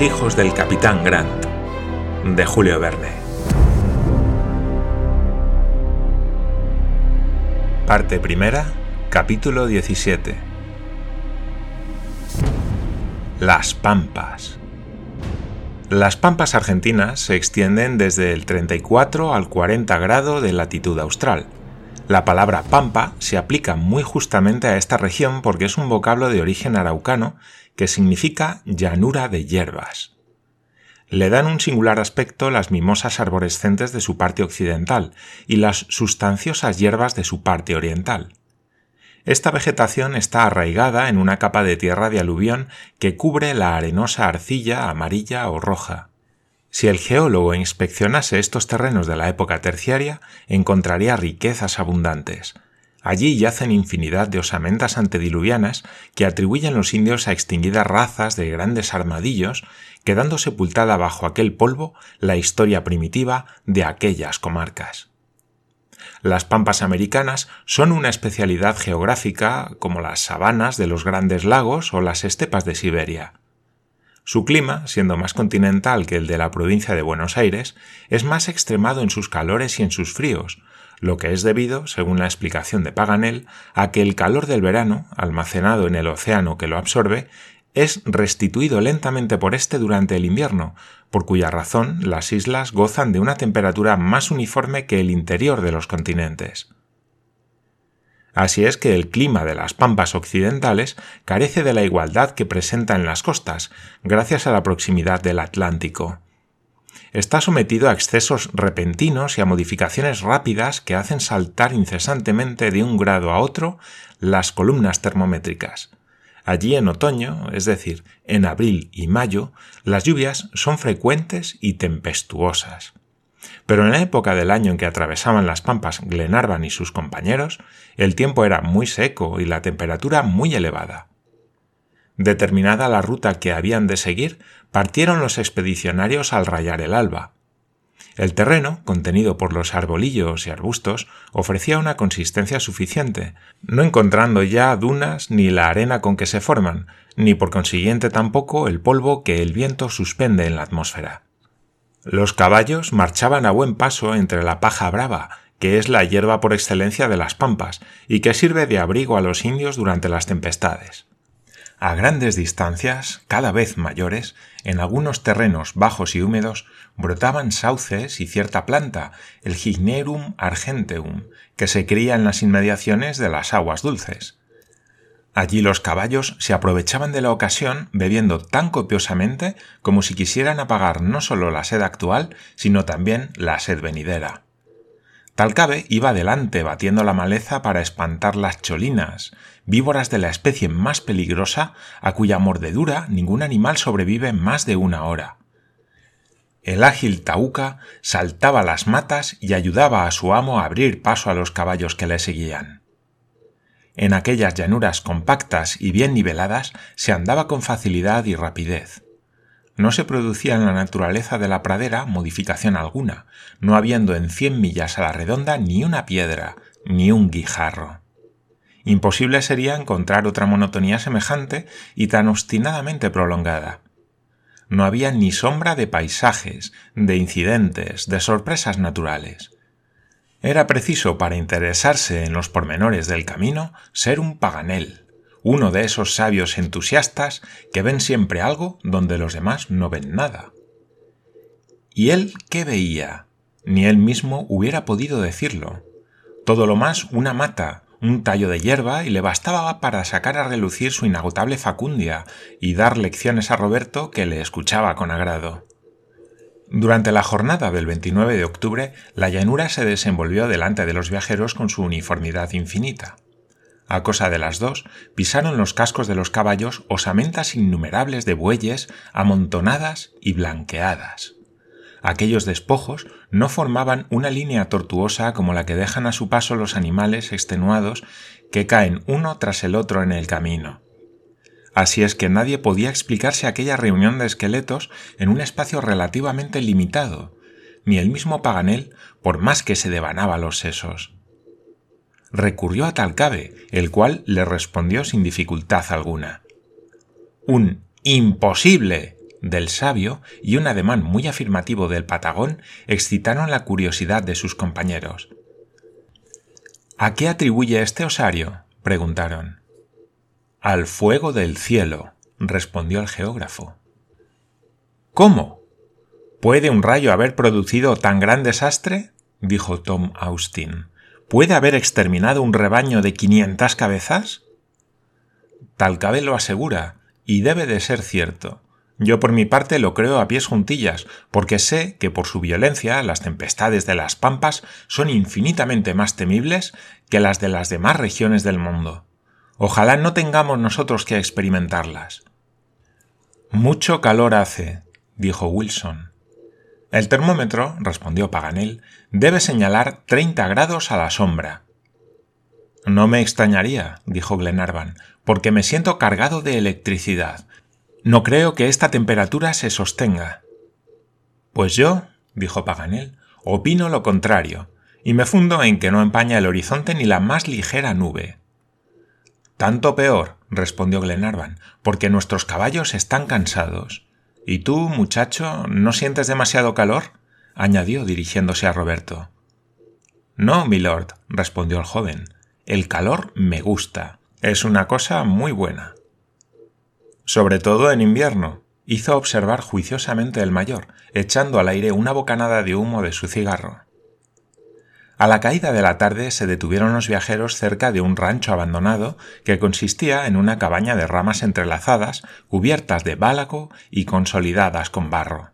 Hijos del capitán Grant, de Julio Verne. Parte primera, capítulo 17. Las Pampas. Las Pampas argentinas se extienden desde el 34 al 40 grado de latitud austral. La palabra pampa se aplica muy justamente a esta región porque es un vocablo de origen araucano que significa llanura de hierbas. Le dan un singular aspecto las mimosas arborescentes de su parte occidental y las sustanciosas hierbas de su parte oriental. Esta vegetación está arraigada en una capa de tierra de aluvión que cubre la arenosa arcilla amarilla o roja. Si el geólogo inspeccionase estos terrenos de la época terciaria, encontraría riquezas abundantes, Allí yacen infinidad de osamentas antediluvianas que atribuyen los indios a extinguidas razas de grandes armadillos, quedando sepultada bajo aquel polvo la historia primitiva de aquellas comarcas. Las pampas americanas son una especialidad geográfica como las sabanas de los grandes lagos o las estepas de Siberia. Su clima, siendo más continental que el de la provincia de Buenos Aires, es más extremado en sus calores y en sus fríos, lo que es debido, según la explicación de Paganel, a que el calor del verano, almacenado en el océano que lo absorbe, es restituido lentamente por éste durante el invierno, por cuya razón las islas gozan de una temperatura más uniforme que el interior de los continentes. Así es que el clima de las pampas occidentales carece de la igualdad que presenta en las costas, gracias a la proximidad del Atlántico está sometido a excesos repentinos y a modificaciones rápidas que hacen saltar incesantemente de un grado a otro las columnas termométricas. Allí en otoño, es decir, en abril y mayo, las lluvias son frecuentes y tempestuosas. Pero en la época del año en que atravesaban las pampas Glenarvan y sus compañeros, el tiempo era muy seco y la temperatura muy elevada. Determinada la ruta que habían de seguir, partieron los expedicionarios al rayar el alba. El terreno, contenido por los arbolillos y arbustos, ofrecía una consistencia suficiente, no encontrando ya dunas ni la arena con que se forman, ni por consiguiente tampoco el polvo que el viento suspende en la atmósfera. Los caballos marchaban a buen paso entre la paja brava, que es la hierba por excelencia de las pampas, y que sirve de abrigo a los indios durante las tempestades. A grandes distancias, cada vez mayores, en algunos terrenos bajos y húmedos, brotaban sauces y cierta planta, el Gignerum argenteum, que se cría en las inmediaciones de las aguas dulces. Allí los caballos se aprovechaban de la ocasión bebiendo tan copiosamente como si quisieran apagar no solo la sed actual, sino también la sed venidera. Talcabe iba adelante batiendo la maleza para espantar las cholinas, víboras de la especie más peligrosa a cuya mordedura ningún animal sobrevive más de una hora. El ágil Tauca saltaba las matas y ayudaba a su amo a abrir paso a los caballos que le seguían. En aquellas llanuras compactas y bien niveladas se andaba con facilidad y rapidez. No se producía en la naturaleza de la pradera modificación alguna, no habiendo en cien millas a la redonda ni una piedra, ni un guijarro. Imposible sería encontrar otra monotonía semejante y tan obstinadamente prolongada. No había ni sombra de paisajes, de incidentes, de sorpresas naturales. Era preciso para interesarse en los pormenores del camino ser un paganel, uno de esos sabios entusiastas que ven siempre algo donde los demás no ven nada. ¿Y él qué veía? Ni él mismo hubiera podido decirlo. Todo lo más una mata, un tallo de hierba y le bastaba para sacar a relucir su inagotable facundia y dar lecciones a Roberto que le escuchaba con agrado. Durante la jornada del 29 de octubre, la llanura se desenvolvió delante de los viajeros con su uniformidad infinita. A cosa de las dos, pisaron los cascos de los caballos osamentas innumerables de bueyes amontonadas y blanqueadas. Aquellos despojos no formaban una línea tortuosa como la que dejan a su paso los animales extenuados que caen uno tras el otro en el camino. Así es que nadie podía explicarse aquella reunión de esqueletos en un espacio relativamente limitado, ni el mismo Paganel, por más que se devanaba los sesos recurrió a Talcabe, el cual le respondió sin dificultad alguna. Un imposible, del sabio y un ademán muy afirmativo del patagón excitaron la curiosidad de sus compañeros. ¿A qué atribuye este osario? preguntaron. Al fuego del cielo, respondió el geógrafo. ¿Cómo? ¿Puede un rayo haber producido tan gran desastre? dijo Tom Austin. ¿Puede haber exterminado un rebaño de quinientas cabezas? Talcabe lo asegura, y debe de ser cierto. Yo por mi parte lo creo a pies juntillas, porque sé que por su violencia las tempestades de las pampas son infinitamente más temibles que las de las demás regiones del mundo. Ojalá no tengamos nosotros que experimentarlas. Mucho calor hace, dijo Wilson. El termómetro, respondió Paganel, debe señalar treinta grados a la sombra. No me extrañaría, dijo Glenarvan, porque me siento cargado de electricidad. No creo que esta temperatura se sostenga. Pues yo, dijo Paganel, opino lo contrario, y me fundo en que no empaña el horizonte ni la más ligera nube. Tanto peor, respondió Glenarvan, porque nuestros caballos están cansados. ¿Y tú, muchacho, no sientes demasiado calor? añadió dirigiéndose a Roberto. No, milord, respondió el joven. El calor me gusta. Es una cosa muy buena. Sobre todo en invierno, hizo observar juiciosamente el mayor, echando al aire una bocanada de humo de su cigarro. A la caída de la tarde se detuvieron los viajeros cerca de un rancho abandonado que consistía en una cabaña de ramas entrelazadas, cubiertas de bálaco y consolidadas con barro.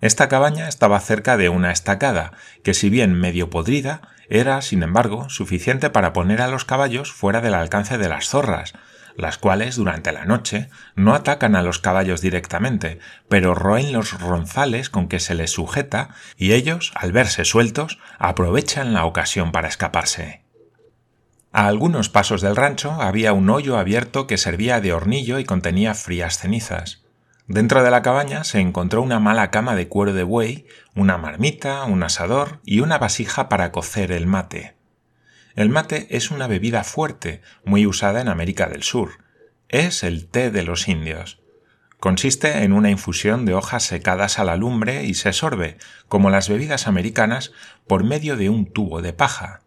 Esta cabaña estaba cerca de una estacada, que si bien medio podrida, era, sin embargo, suficiente para poner a los caballos fuera del alcance de las zorras, las cuales durante la noche no atacan a los caballos directamente, pero roen los ronzales con que se les sujeta y ellos, al verse sueltos, aprovechan la ocasión para escaparse. A algunos pasos del rancho había un hoyo abierto que servía de hornillo y contenía frías cenizas. Dentro de la cabaña se encontró una mala cama de cuero de buey, una marmita, un asador y una vasija para cocer el mate. El mate es una bebida fuerte, muy usada en América del Sur. Es el té de los indios. Consiste en una infusión de hojas secadas a la lumbre y se sorbe, como las bebidas americanas, por medio de un tubo de paja.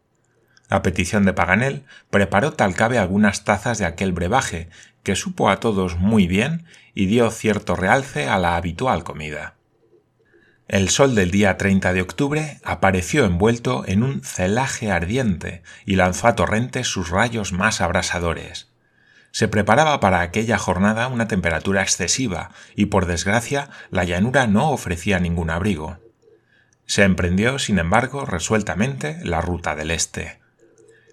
A petición de Paganel, preparó Talcabe algunas tazas de aquel brebaje, que supo a todos muy bien y dio cierto realce a la habitual comida. El sol del día 30 de octubre apareció envuelto en un celaje ardiente y lanzó a torrentes sus rayos más abrasadores. Se preparaba para aquella jornada una temperatura excesiva y por desgracia la llanura no ofrecía ningún abrigo. Se emprendió, sin embargo, resueltamente la ruta del este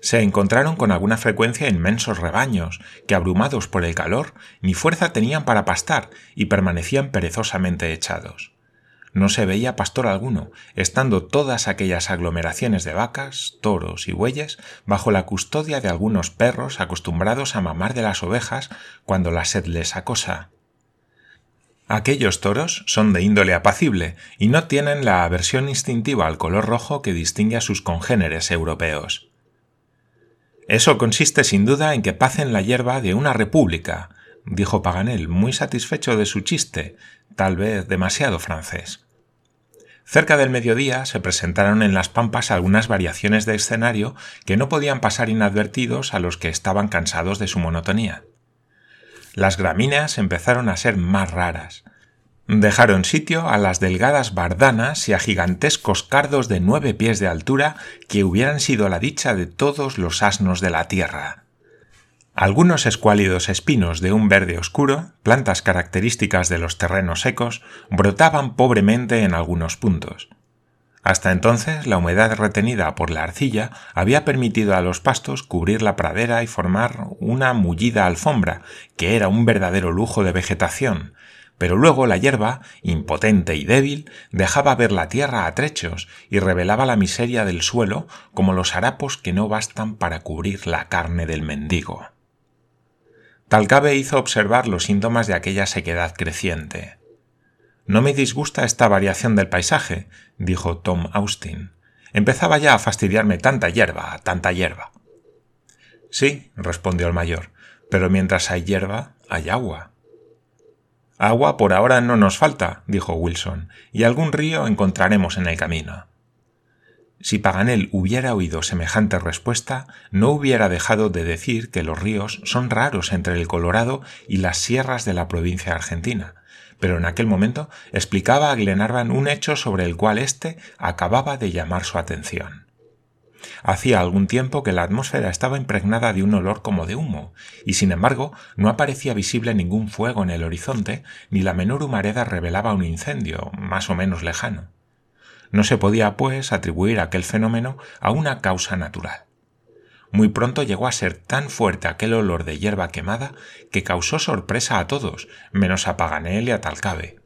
se encontraron con alguna frecuencia inmensos rebaños, que abrumados por el calor, ni fuerza tenían para pastar y permanecían perezosamente echados. No se veía pastor alguno, estando todas aquellas aglomeraciones de vacas, toros y bueyes bajo la custodia de algunos perros acostumbrados a mamar de las ovejas cuando la sed les acosa. Aquellos toros son de índole apacible y no tienen la aversión instintiva al color rojo que distingue a sus congéneres europeos. Eso consiste sin duda en que pacen la hierba de una república, dijo Paganel, muy satisfecho de su chiste, tal vez demasiado francés. Cerca del mediodía se presentaron en las pampas algunas variaciones de escenario que no podían pasar inadvertidos a los que estaban cansados de su monotonía. Las gramíneas empezaron a ser más raras, Dejaron sitio a las delgadas bardanas y a gigantescos cardos de nueve pies de altura que hubieran sido la dicha de todos los asnos de la tierra. Algunos escuálidos espinos de un verde oscuro, plantas características de los terrenos secos, brotaban pobremente en algunos puntos. Hasta entonces la humedad retenida por la arcilla había permitido a los pastos cubrir la pradera y formar una mullida alfombra, que era un verdadero lujo de vegetación, pero luego la hierba, impotente y débil, dejaba ver la tierra a trechos y revelaba la miseria del suelo como los harapos que no bastan para cubrir la carne del mendigo. Talcabe hizo observar los síntomas de aquella sequedad creciente. No me disgusta esta variación del paisaje, dijo Tom Austin. Empezaba ya a fastidiarme tanta hierba, tanta hierba. Sí, respondió el mayor, pero mientras hay hierba, hay agua. Agua por ahora no nos falta, dijo Wilson, y algún río encontraremos en el camino. Si Paganel hubiera oído semejante respuesta, no hubiera dejado de decir que los ríos son raros entre el Colorado y las sierras de la provincia argentina, pero en aquel momento explicaba a Glenarvan un hecho sobre el cual éste acababa de llamar su atención. Hacía algún tiempo que la atmósfera estaba impregnada de un olor como de humo, y sin embargo no aparecía visible ningún fuego en el horizonte, ni la menor humareda revelaba un incendio, más o menos lejano. No se podía, pues, atribuir aquel fenómeno a una causa natural. Muy pronto llegó a ser tan fuerte aquel olor de hierba quemada que causó sorpresa a todos, menos a Paganel y a Talcabe.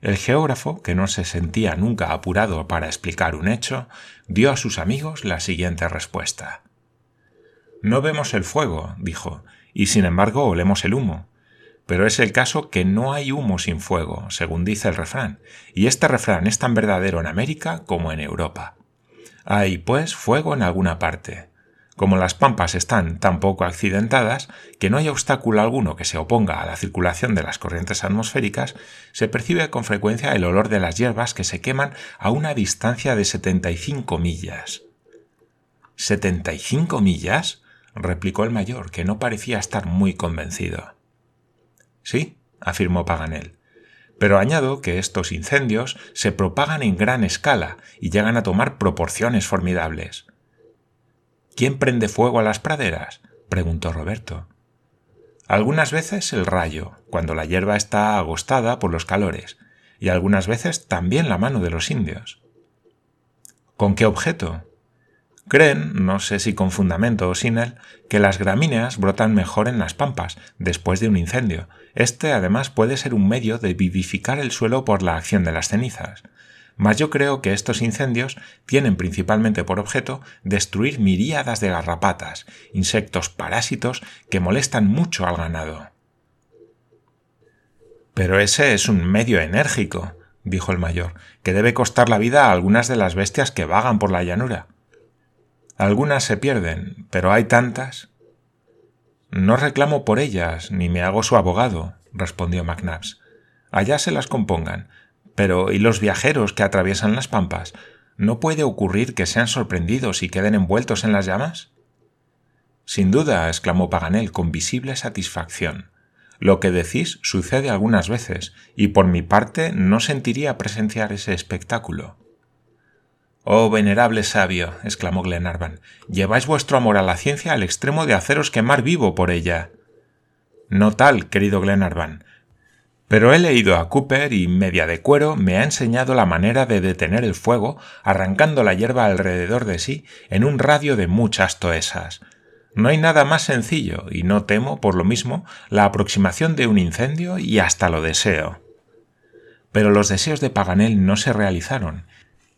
El geógrafo, que no se sentía nunca apurado para explicar un hecho, dio a sus amigos la siguiente respuesta. No vemos el fuego, dijo, y sin embargo olemos el humo. Pero es el caso que no hay humo sin fuego, según dice el refrán, y este refrán es tan verdadero en América como en Europa. Hay, pues, fuego en alguna parte. Como las pampas están tan poco accidentadas que no hay obstáculo alguno que se oponga a la circulación de las corrientes atmosféricas, se percibe con frecuencia el olor de las hierbas que se queman a una distancia de 75 millas. ¿75 millas? replicó el mayor, que no parecía estar muy convencido. Sí, afirmó Paganel. Pero añado que estos incendios se propagan en gran escala y llegan a tomar proporciones formidables. ¿Quién prende fuego a las praderas? preguntó Roberto. Algunas veces el rayo, cuando la hierba está agostada por los calores, y algunas veces también la mano de los indios. ¿Con qué objeto? Creen, no sé si con fundamento o sin él, que las gramíneas brotan mejor en las pampas después de un incendio. Este además puede ser un medio de vivificar el suelo por la acción de las cenizas mas yo creo que estos incendios tienen principalmente por objeto destruir miríadas de garrapatas, insectos parásitos que molestan mucho al ganado. Pero ese es un medio enérgico, dijo el mayor, que debe costar la vida a algunas de las bestias que vagan por la llanura. Algunas se pierden, pero hay tantas. No reclamo por ellas, ni me hago su abogado, respondió McNabbs. Allá se las compongan, pero ¿y los viajeros que atraviesan las pampas? ¿No puede ocurrir que sean sorprendidos y queden envueltos en las llamas? Sin duda, exclamó Paganel con visible satisfacción. Lo que decís sucede algunas veces, y por mi parte no sentiría presenciar ese espectáculo. Oh venerable sabio, exclamó Glenarvan, lleváis vuestro amor a la ciencia al extremo de haceros quemar vivo por ella. No tal, querido Glenarvan, pero he leído a Cooper y media de cuero me ha enseñado la manera de detener el fuego arrancando la hierba alrededor de sí en un radio de muchas toesas. No hay nada más sencillo y no temo, por lo mismo, la aproximación de un incendio y hasta lo deseo. Pero los deseos de Paganel no se realizaron,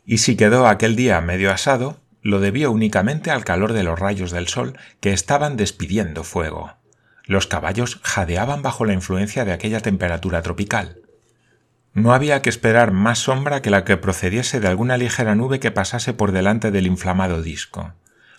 y si quedó aquel día medio asado, lo debió únicamente al calor de los rayos del sol que estaban despidiendo fuego. Los caballos jadeaban bajo la influencia de aquella temperatura tropical. No había que esperar más sombra que la que procediese de alguna ligera nube que pasase por delante del inflamado disco.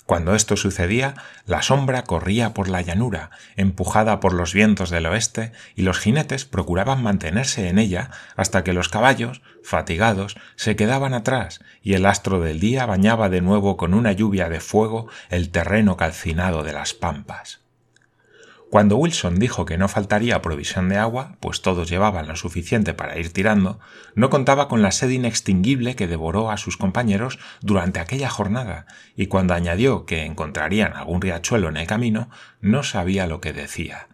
Cuando esto sucedía, la sombra corría por la llanura, empujada por los vientos del oeste, y los jinetes procuraban mantenerse en ella hasta que los caballos, fatigados, se quedaban atrás, y el astro del día bañaba de nuevo con una lluvia de fuego el terreno calcinado de las pampas. Cuando Wilson dijo que no faltaría provisión de agua, pues todos llevaban lo suficiente para ir tirando, no contaba con la sed inextinguible que devoró a sus compañeros durante aquella jornada, y cuando añadió que encontrarían algún riachuelo en el camino, no sabía lo que decía.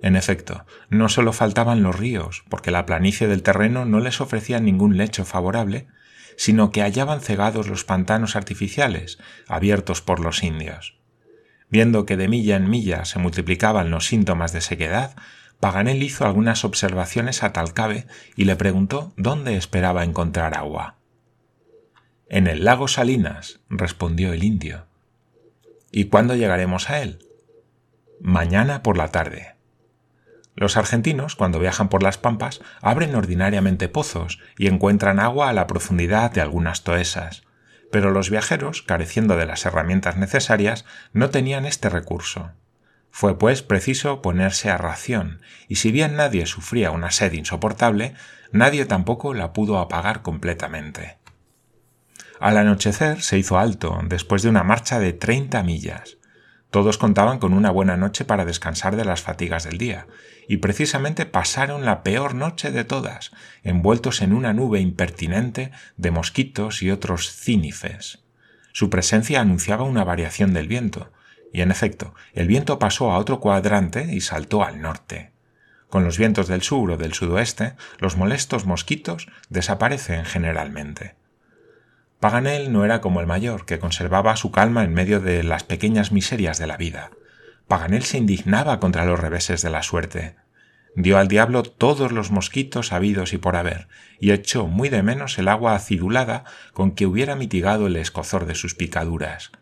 En efecto, no solo faltaban los ríos, porque la planicie del terreno no les ofrecía ningún lecho favorable, sino que hallaban cegados los pantanos artificiales, abiertos por los indios. Viendo que de milla en milla se multiplicaban los síntomas de sequedad, Paganel hizo algunas observaciones a Talcabe y le preguntó dónde esperaba encontrar agua. En el lago Salinas, respondió el indio. ¿Y cuándo llegaremos a él? Mañana por la tarde. Los argentinos, cuando viajan por las pampas, abren ordinariamente pozos y encuentran agua a la profundidad de algunas toesas pero los viajeros, careciendo de las herramientas necesarias, no tenían este recurso. Fue pues preciso ponerse a ración, y si bien nadie sufría una sed insoportable, nadie tampoco la pudo apagar completamente. Al anochecer se hizo alto, después de una marcha de treinta millas. Todos contaban con una buena noche para descansar de las fatigas del día, y precisamente pasaron la peor noche de todas, envueltos en una nube impertinente de mosquitos y otros cínifes. Su presencia anunciaba una variación del viento, y en efecto, el viento pasó a otro cuadrante y saltó al norte. Con los vientos del sur o del sudoeste, los molestos mosquitos desaparecen generalmente. Paganel no era como el mayor, que conservaba su calma en medio de las pequeñas miserias de la vida. Paganel se indignaba contra los reveses de la suerte. Dio al diablo todos los mosquitos habidos y por haber, y echó muy de menos el agua acidulada con que hubiera mitigado el escozor de sus picaduras.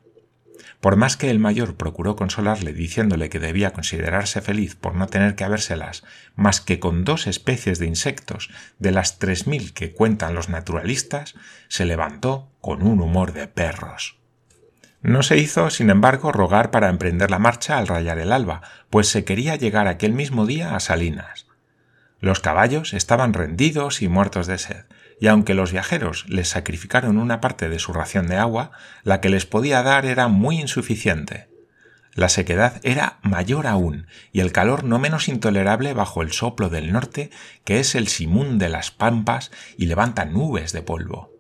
Por más que el mayor procuró consolarle diciéndole que debía considerarse feliz por no tener que habérselas más que con dos especies de insectos de las tres mil que cuentan los naturalistas, se levantó con un humor de perros. No se hizo, sin embargo, rogar para emprender la marcha al rayar el alba, pues se quería llegar aquel mismo día a Salinas. Los caballos estaban rendidos y muertos de sed, y aunque los viajeros les sacrificaron una parte de su ración de agua, la que les podía dar era muy insuficiente. La sequedad era mayor aún, y el calor no menos intolerable bajo el soplo del norte, que es el simún de las pampas y levanta nubes de polvo.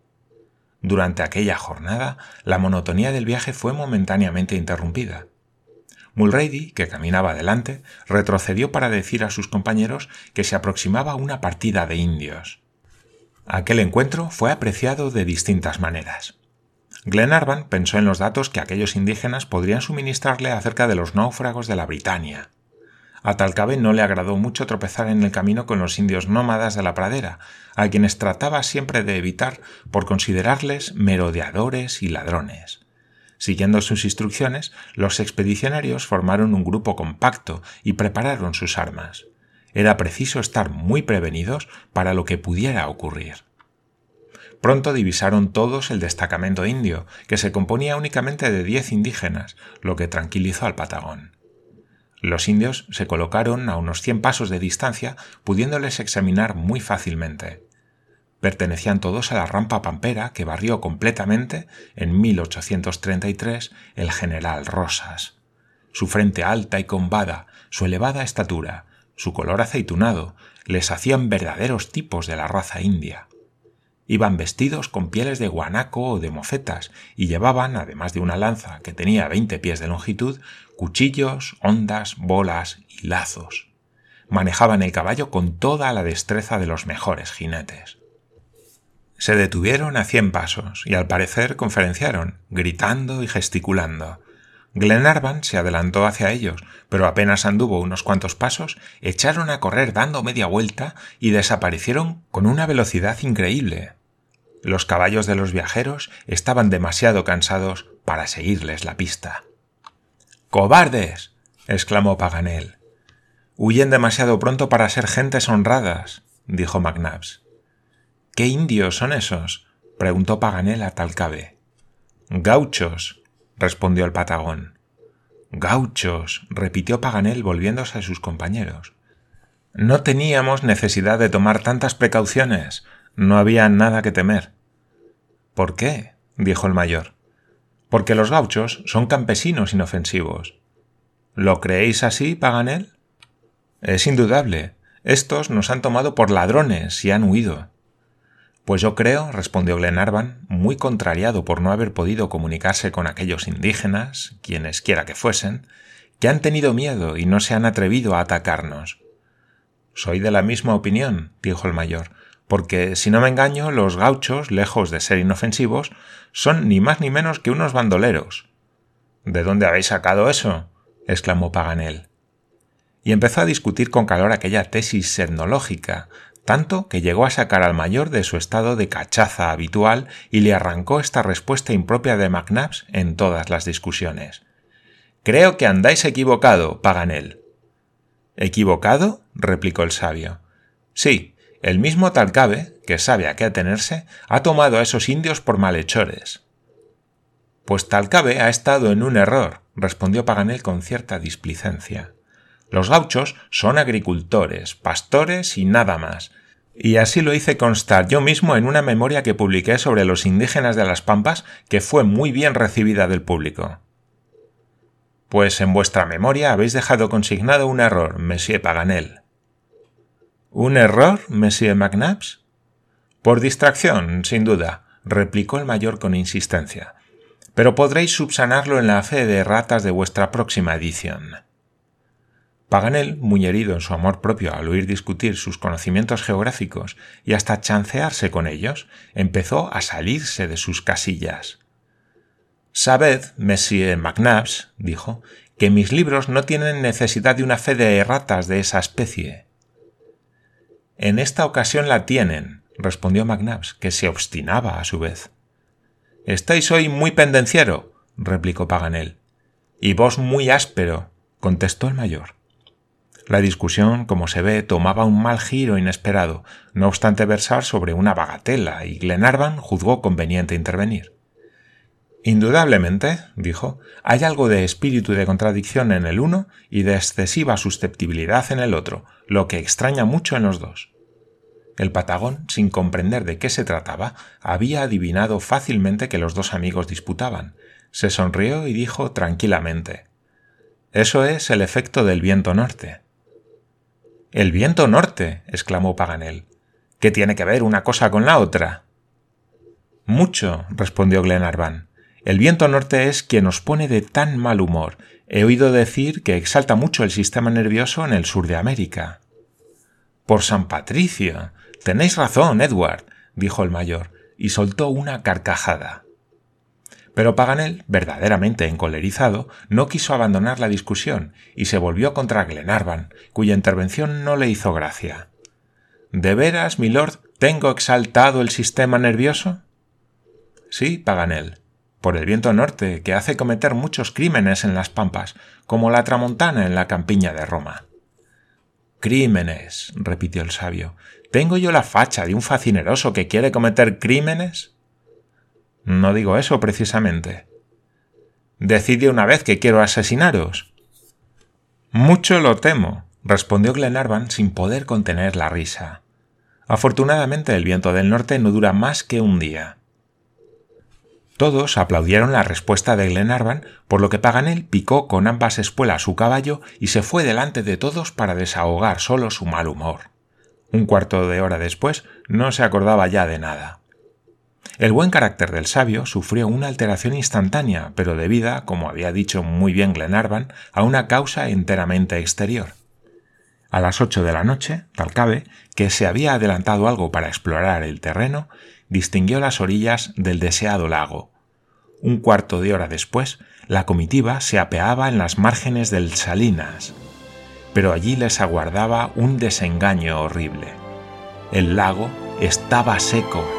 Durante aquella jornada, la monotonía del viaje fue momentáneamente interrumpida. Mulrady, que caminaba adelante, retrocedió para decir a sus compañeros que se aproximaba una partida de indios. Aquel encuentro fue apreciado de distintas maneras. Glenarvan pensó en los datos que aquellos indígenas podrían suministrarle acerca de los náufragos de la Britania. A Talcabe no le agradó mucho tropezar en el camino con los indios nómadas de la pradera, a quienes trataba siempre de evitar por considerarles merodeadores y ladrones. Siguiendo sus instrucciones, los expedicionarios formaron un grupo compacto y prepararon sus armas era preciso estar muy prevenidos para lo que pudiera ocurrir. Pronto divisaron todos el destacamento indio, que se componía únicamente de diez indígenas, lo que tranquilizó al Patagón. Los indios se colocaron a unos cien pasos de distancia, pudiéndoles examinar muy fácilmente. Pertenecían todos a la rampa pampera que barrió completamente en 1833 el general Rosas. Su frente alta y combada, su elevada estatura, su color aceitunado, les hacían verdaderos tipos de la raza india. Iban vestidos con pieles de guanaco o de mofetas y llevaban, además de una lanza que tenía veinte pies de longitud, cuchillos, ondas, bolas y lazos. Manejaban el caballo con toda la destreza de los mejores jinetes. Se detuvieron a cien pasos y al parecer conferenciaron, gritando y gesticulando, Glenarvan se adelantó hacia ellos, pero apenas anduvo unos cuantos pasos, echaron a correr dando media vuelta y desaparecieron con una velocidad increíble. Los caballos de los viajeros estaban demasiado cansados para seguirles la pista. ¡Cobardes! exclamó Paganel. Huyen demasiado pronto para ser gentes honradas, dijo McNabbs. ¿Qué indios son esos? preguntó Paganel a Talcabe. Gauchos, respondió el patagón. Gauchos, repitió Paganel volviéndose a sus compañeros. No teníamos necesidad de tomar tantas precauciones. No había nada que temer. ¿Por qué? dijo el mayor. Porque los gauchos son campesinos inofensivos. ¿Lo creéis así, Paganel? Es indudable. Estos nos han tomado por ladrones y han huido. Pues yo creo, respondió Glenarvan, muy contrariado por no haber podido comunicarse con aquellos indígenas, quienes quiera que fuesen, que han tenido miedo y no se han atrevido a atacarnos. Soy de la misma opinión, dijo el mayor, porque, si no me engaño, los gauchos, lejos de ser inofensivos, son ni más ni menos que unos bandoleros. ¿De dónde habéis sacado eso? exclamó Paganel. Y empezó a discutir con calor aquella tesis etnológica, tanto que llegó a sacar al mayor de su estado de cachaza habitual y le arrancó esta respuesta impropia de McNabbs en todas las discusiones. Creo que andáis equivocado, Paganel. ¿Equivocado? replicó el sabio. Sí, el mismo Talcabe, que sabe a qué atenerse, ha tomado a esos indios por malhechores. Pues Talcabe ha estado en un error, respondió Paganel con cierta displicencia. Los gauchos son agricultores, pastores y nada más. Y así lo hice constar yo mismo en una memoria que publiqué sobre los indígenas de las Pampas que fue muy bien recibida del público. Pues en vuestra memoria habéis dejado consignado un error, Monsieur Paganel. ¿Un error, Monsieur McNabbs? Por distracción, sin duda, replicó el mayor con insistencia. Pero podréis subsanarlo en la fe de ratas de vuestra próxima edición. Paganel, muy herido en su amor propio al oír discutir sus conocimientos geográficos y hasta chancearse con ellos, empezó a salirse de sus casillas. Sabed, Monsieur McNabbs, dijo, que mis libros no tienen necesidad de una fe de erratas de esa especie. En esta ocasión la tienen, respondió McNabbs, que se obstinaba a su vez. Estáis hoy muy pendenciero, replicó Paganel. Y vos muy áspero, contestó el mayor. La discusión, como se ve, tomaba un mal giro inesperado, no obstante versar sobre una bagatela, y Glenarvan juzgó conveniente intervenir. Indudablemente, dijo, hay algo de espíritu de contradicción en el uno y de excesiva susceptibilidad en el otro, lo que extraña mucho en los dos. El patagón, sin comprender de qué se trataba, había adivinado fácilmente que los dos amigos disputaban. Se sonrió y dijo tranquilamente Eso es el efecto del viento norte. El viento norte. exclamó Paganel. ¿Qué tiene que ver una cosa con la otra? Mucho, respondió Glenarvan. El viento norte es quien nos pone de tan mal humor. He oído decir que exalta mucho el sistema nervioso en el sur de América. Por San Patricio. Tenéis razón, Edward, dijo el mayor, y soltó una carcajada. Pero Paganel, verdaderamente encolerizado, no quiso abandonar la discusión y se volvió contra Glenarvan, cuya intervención no le hizo gracia. ¿De veras, milord, tengo exaltado el sistema nervioso? Sí, Paganel, por el viento norte, que hace cometer muchos crímenes en las pampas, como la tramontana en la campiña de Roma. Crímenes, repitió el sabio. ¿Tengo yo la facha de un facineroso que quiere cometer crímenes? No digo eso precisamente. Decide una vez que quiero asesinaros. Mucho lo temo, respondió Glenarvan sin poder contener la risa. Afortunadamente el viento del norte no dura más que un día. Todos aplaudieron la respuesta de Glenarvan, por lo que Paganel picó con ambas espuelas su caballo y se fue delante de todos para desahogar solo su mal humor. Un cuarto de hora después no se acordaba ya de nada. El buen carácter del sabio sufrió una alteración instantánea, pero debida, como había dicho muy bien Glenarvan, a una causa enteramente exterior. A las ocho de la noche, Talcabe, que se había adelantado algo para explorar el terreno, distinguió las orillas del deseado lago. Un cuarto de hora después, la comitiva se apeaba en las márgenes del Salinas, pero allí les aguardaba un desengaño horrible. El lago estaba seco